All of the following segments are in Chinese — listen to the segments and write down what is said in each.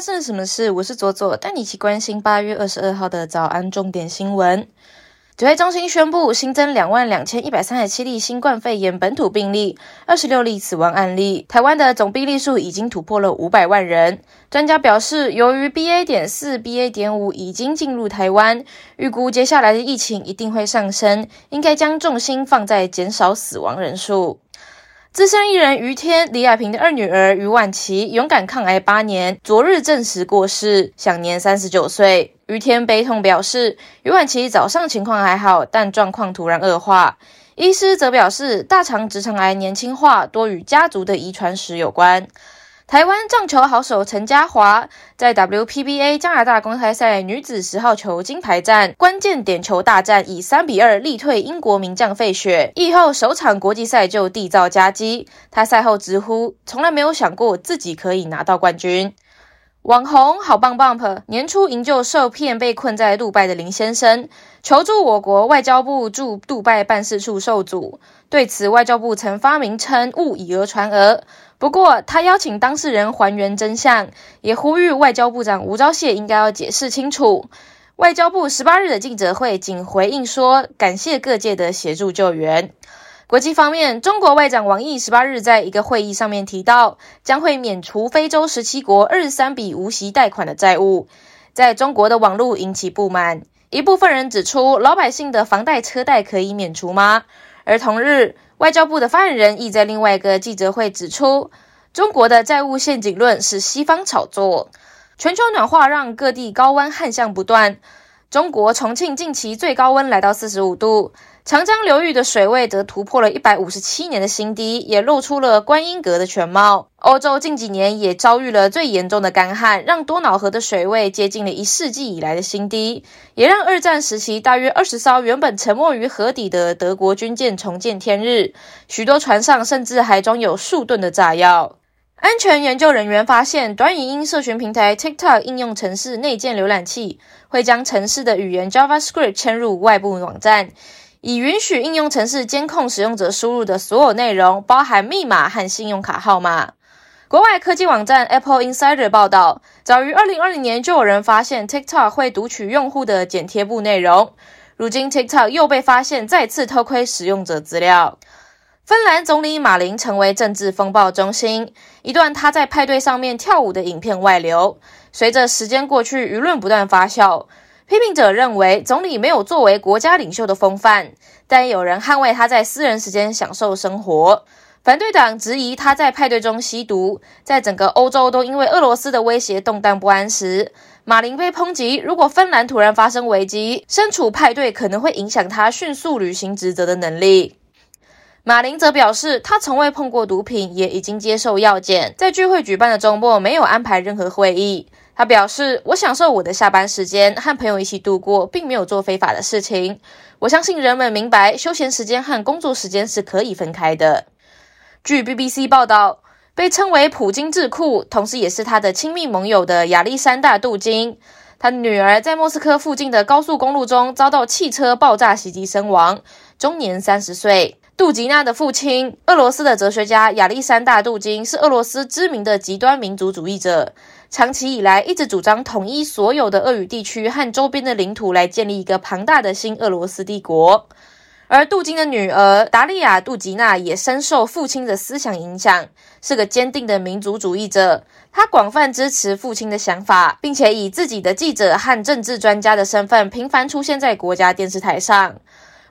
发生了什么事？我是左左，带你一起关心八月二十二号的早安重点新闻。指挥中心宣布新增两万两千一百三十七例新冠肺炎本土病例，二十六例死亡案例。台湾的总病例数已经突破了五百万人。专家表示，由于 BA. 点四、BA. 点五已经进入台湾，预估接下来的疫情一定会上升，应该将重心放在减少死亡人数。资深艺人于天、李亚平的二女儿于婉琪勇敢抗癌八年，昨日证实过世，享年三十九岁。于天悲痛表示，于婉琪早上情况还好，但状况突然恶化。医师则表示，大肠直肠癌年轻化多与家族的遗传史有关。台湾撞球好手陈嘉华在 WPBA 加拿大公开赛女子十号球金牌战关键点球大战，以三比二力退英国名将费雪，以后首场国际赛就缔造佳绩。他赛后直呼，从来没有想过自己可以拿到冠军。网红好棒 bump 年初营救受骗被困在杜拜的林先生，求助我国外交部驻杜拜办事处受阻。对此，外交部曾发明称误以讹传讹，不过他邀请当事人还原真相，也呼吁外交部长吴钊燮应该要解释清楚。外交部十八日的记者会仅回应说，感谢各界的协助救援。国际方面，中国外长王毅十八日在一个会议上面提到，将会免除非洲十七国二十三笔无息贷款的债务，在中国的网络引起不满。一部分人指出，老百姓的房贷车贷可以免除吗？而同日，外交部的发言人亦在另外一个记者会指出，中国的债务陷阱论是西方炒作。全球暖化让各地高温旱象不断，中国重庆近期最高温来到四十五度。长江流域的水位则突破了一百五十七年的新低，也露出了观音阁的全貌。欧洲近几年也遭遇了最严重的干旱，让多瑙河的水位接近了一世纪以来的新低，也让二战时期大约二十艘原本沉没于河底的德国军舰重见天日。许多船上甚至还装有数吨的炸药。安全研究人员发现，短语音社群平台 TikTok 应用程式内建浏览器会将程式的语言 JavaScript 嵌入外部网站。以允许应用程式监控使用者输入的所有内容，包含密码和信用卡号码。国外科技网站 Apple Insider 报道，早于2020年就有人发现 TikTok 会读取用户的剪贴簿内容。如今 TikTok 又被发现再次偷窥使用者资料。芬兰总理马林成为政治风暴中心，一段他在派对上面跳舞的影片外流。随着时间过去，舆论不断发酵。批评者认为总理没有作为国家领袖的风范，但有人捍卫他在私人时间享受生活。反对党质疑他在派对中吸毒。在整个欧洲都因为俄罗斯的威胁动荡不安时，马林被抨击：如果芬兰突然发生危机，身处派对可能会影响他迅速履行职责的能力。马林则表示，他从未碰过毒品，也已经接受药检。在聚会举办的周末，没有安排任何会议。他表示：“我享受我的下班时间，和朋友一起度过，并没有做非法的事情。我相信人们明白，休闲时间和工作时间是可以分开的。”据 BBC 报道，被称为“普京智库”，同时也是他的亲密盟友的亚历山大·杜金，他女儿在莫斯科附近的高速公路中遭到汽车爆炸袭击身亡，终年三十岁。杜吉娜的父亲，俄罗斯的哲学家亚历山大·杜金，是俄罗斯知名的极端民族主义者。长期以来，一直主张统一所有的俄语地区和周边的领土，来建立一个庞大的新俄罗斯帝国。而杜金的女儿达利亚·杜吉娜也深受父亲的思想影响，是个坚定的民族主义者。她广泛支持父亲的想法，并且以自己的记者和政治专家的身份，频繁出现在国家电视台上，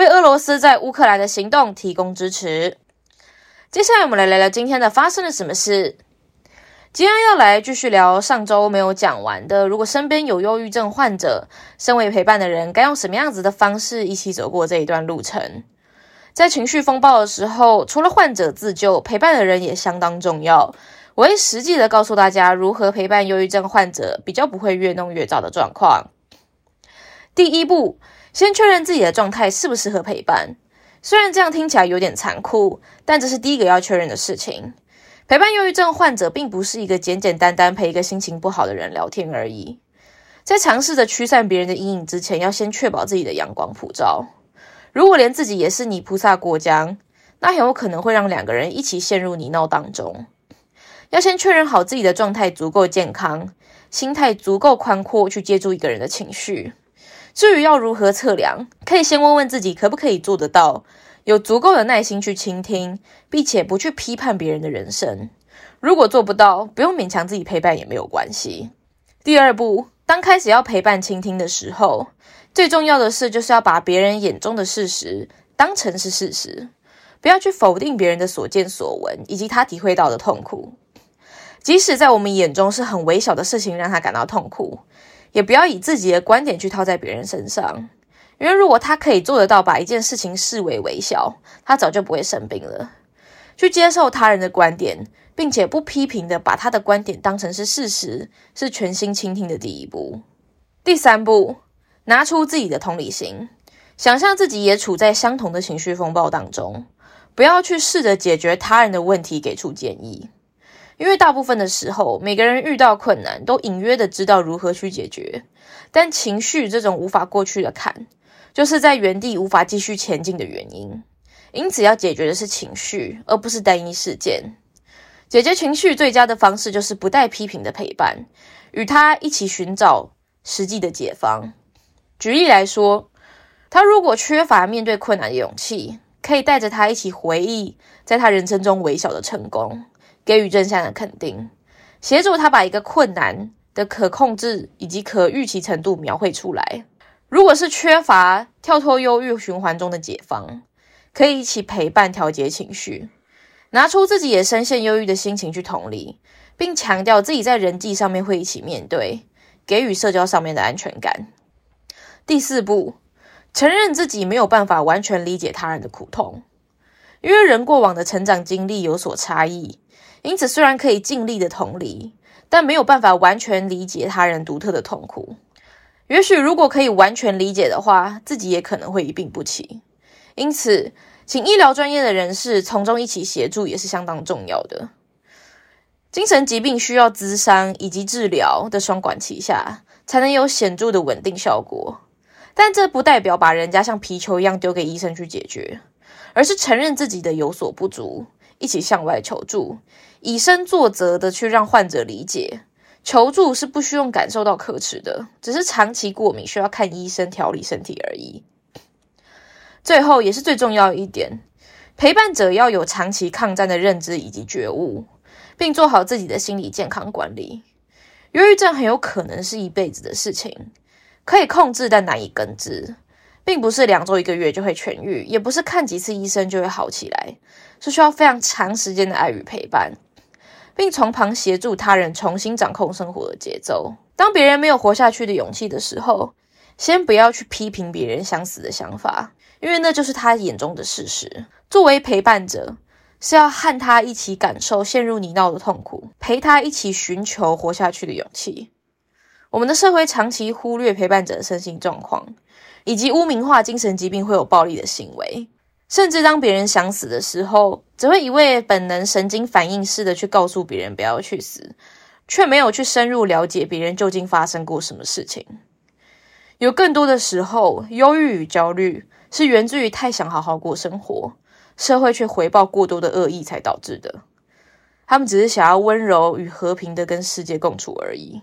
为俄罗斯在乌克兰的行动提供支持。接下来，我们来聊聊今天的发生了什么事。今天要来继续聊上周没有讲完的。如果身边有忧郁症患者，身为陪伴的人，该用什么样子的方式一起走过这一段路程？在情绪风暴的时候，除了患者自救，陪伴的人也相当重要。我会实际的告诉大家如何陪伴忧郁症患者，比较不会越弄越糟的状况。第一步，先确认自己的状态适不适合陪伴。虽然这样听起来有点残酷，但这是第一个要确认的事情。陪伴忧郁症患者，并不是一个简简单单陪一个心情不好的人聊天而已。在尝试着驱散别人的阴影之前，要先确保自己的阳光普照。如果连自己也是泥菩萨过江，那很有可能会让两个人一起陷入泥淖当中。要先确认好自己的状态足够健康，心态足够宽阔去接住一个人的情绪。至于要如何测量，可以先问问自己可不可以做得到，有足够的耐心去倾听，并且不去批判别人的人生。如果做不到，不用勉强自己陪伴也没有关系。第二步，当开始要陪伴倾听的时候，最重要的是就是要把别人眼中的事实当成是事实，不要去否定别人的所见所闻以及他体会到的痛苦，即使在我们眼中是很微小的事情让他感到痛苦，也不要以自己的观点去套在别人身上，因为如果他可以做得到把一件事情视为微小，他早就不会生病了。去接受他人的观点，并且不批评的把他的观点当成是事实，是全心倾听的第一步。第三步，拿出自己的同理心，想象自己也处在相同的情绪风暴当中，不要去试着解决他人的问题，给出建议，因为大部分的时候，每个人遇到困难都隐约的知道如何去解决，但情绪这种无法过去的坎，就是在原地无法继续前进的原因。因此，要解决的是情绪，而不是单一事件。解决情绪最佳的方式就是不带批评的陪伴，与他一起寻找实际的解方。举例来说，他如果缺乏面对困难的勇气，可以带着他一起回忆在他人生中微小的成功，给予正向的肯定，协助他把一个困难的可控制以及可预期程度描绘出来。如果是缺乏跳脱忧郁循环中的解方。可以一起陪伴调节情绪，拿出自己也深陷忧郁的心情去同理，并强调自己在人际上面会一起面对，给予社交上面的安全感。第四步，承认自己没有办法完全理解他人的苦痛，因为人过往的成长经历有所差异，因此虽然可以尽力的同理，但没有办法完全理解他人独特的痛苦。也许如果可以完全理解的话，自己也可能会一病不起。因此，请医疗专业的人士从中一起协助也是相当重要的。精神疾病需要咨商以及治疗的双管齐下，才能有显著的稳定效果。但这不代表把人家像皮球一样丢给医生去解决，而是承认自己的有所不足，一起向外求助，以身作则的去让患者理解。求助是不需要感受到可耻的，只是长期过敏需要看医生调理身体而已。最后也是最重要一点，陪伴者要有长期抗战的认知以及觉悟，并做好自己的心理健康管理。忧郁症很有可能是一辈子的事情，可以控制但难以根治，并不是两周一个月就会痊愈，也不是看几次医生就会好起来，是需要非常长时间的爱与陪伴，并从旁协助他人重新掌控生活的节奏。当别人没有活下去的勇气的时候，先不要去批评别人想死的想法。因为那就是他眼中的事实。作为陪伴者，是要和他一起感受陷入泥淖的痛苦，陪他一起寻求活下去的勇气。我们的社会长期忽略陪伴者的身心状况，以及污名化精神疾病会有暴力的行为，甚至当别人想死的时候，只会一味本能神经反应式的去告诉别人不要去死，却没有去深入了解别人究竟发生过什么事情。有更多的时候，忧郁与焦虑。是源自于太想好好过生活，社会却回报过多的恶意才导致的。他们只是想要温柔与和平的跟世界共处而已。